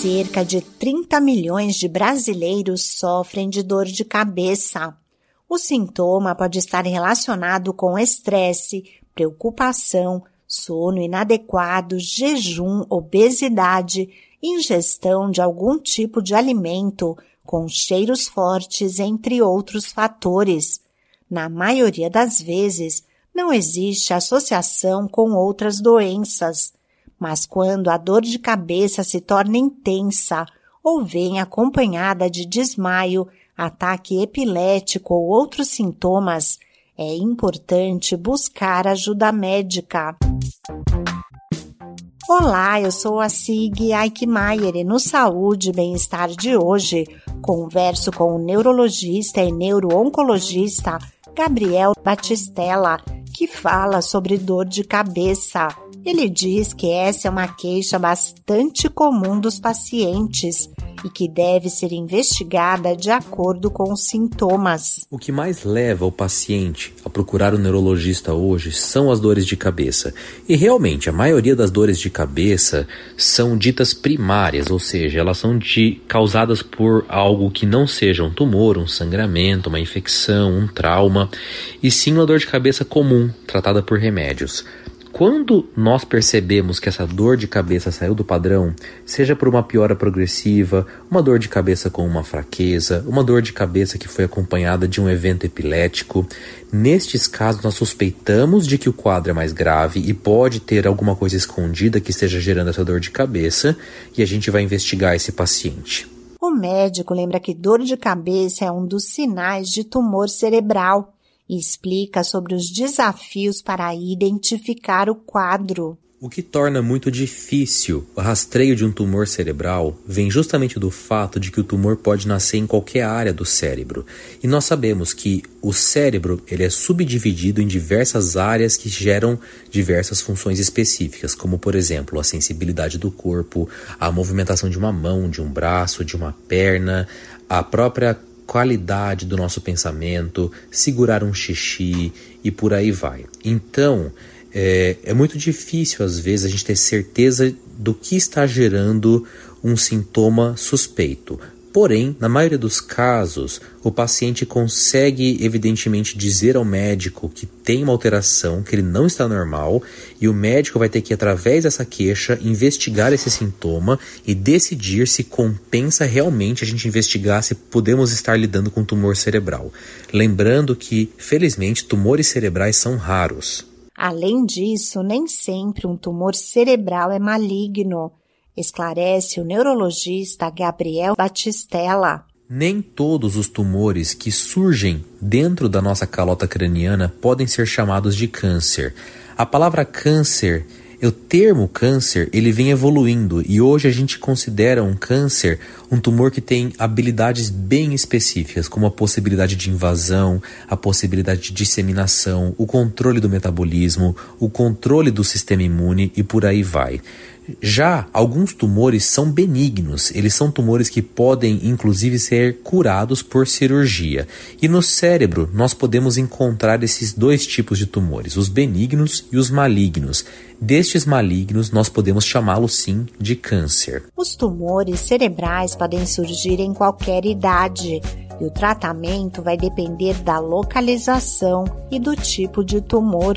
Cerca de 30 milhões de brasileiros sofrem de dor de cabeça. O sintoma pode estar relacionado com estresse, preocupação, sono inadequado, jejum, obesidade, ingestão de algum tipo de alimento com cheiros fortes, entre outros fatores. Na maioria das vezes, não existe associação com outras doenças, mas quando a dor de cabeça se torna intensa ou vem acompanhada de desmaio, ataque epilético ou outros sintomas, é importante buscar ajuda médica. Olá, eu sou a Sig Eichmeier e no Saúde e Bem-Estar de hoje converso com o neurologista e neurooncologista Gabriel Batistella, que fala sobre dor de cabeça. Ele diz que essa é uma queixa bastante comum dos pacientes e que deve ser investigada de acordo com os sintomas. O que mais leva o paciente a procurar o neurologista hoje são as dores de cabeça. E realmente, a maioria das dores de cabeça são ditas primárias, ou seja, elas são de, causadas por algo que não seja um tumor, um sangramento, uma infecção, um trauma, e sim uma dor de cabeça comum, tratada por remédios. Quando nós percebemos que essa dor de cabeça saiu do padrão, seja por uma piora progressiva, uma dor de cabeça com uma fraqueza, uma dor de cabeça que foi acompanhada de um evento epilético, nestes casos nós suspeitamos de que o quadro é mais grave e pode ter alguma coisa escondida que esteja gerando essa dor de cabeça e a gente vai investigar esse paciente. O médico lembra que dor de cabeça é um dos sinais de tumor cerebral e explica sobre os desafios para identificar o quadro. O que torna muito difícil o rastreio de um tumor cerebral vem justamente do fato de que o tumor pode nascer em qualquer área do cérebro. E nós sabemos que o cérebro ele é subdividido em diversas áreas que geram diversas funções específicas, como por exemplo a sensibilidade do corpo, a movimentação de uma mão, de um braço, de uma perna, a própria qualidade do nosso pensamento, segurar um xixi e por aí vai. Então, é, é muito difícil às vezes a gente ter certeza do que está gerando um sintoma suspeito. Porém, na maioria dos casos, o paciente consegue evidentemente dizer ao médico que tem uma alteração, que ele não está normal, e o médico vai ter que, através dessa queixa, investigar esse sintoma e decidir se compensa realmente a gente investigar se podemos estar lidando com tumor cerebral. Lembrando que, felizmente, tumores cerebrais são raros. Além disso, nem sempre um tumor cerebral é maligno esclarece o neurologista Gabriel Batistella. Nem todos os tumores que surgem dentro da nossa calota craniana podem ser chamados de câncer. A palavra câncer o termo câncer ele vem evoluindo e hoje a gente considera um câncer um tumor que tem habilidades bem específicas, como a possibilidade de invasão, a possibilidade de disseminação, o controle do metabolismo, o controle do sistema imune e por aí vai. Já alguns tumores são benignos, eles são tumores que podem inclusive ser curados por cirurgia. E no cérebro nós podemos encontrar esses dois tipos de tumores, os benignos e os malignos. Destes malignos nós podemos chamá-los sim de câncer. Os tumores cerebrais podem surgir em qualquer idade. E o tratamento vai depender da localização e do tipo de tumor.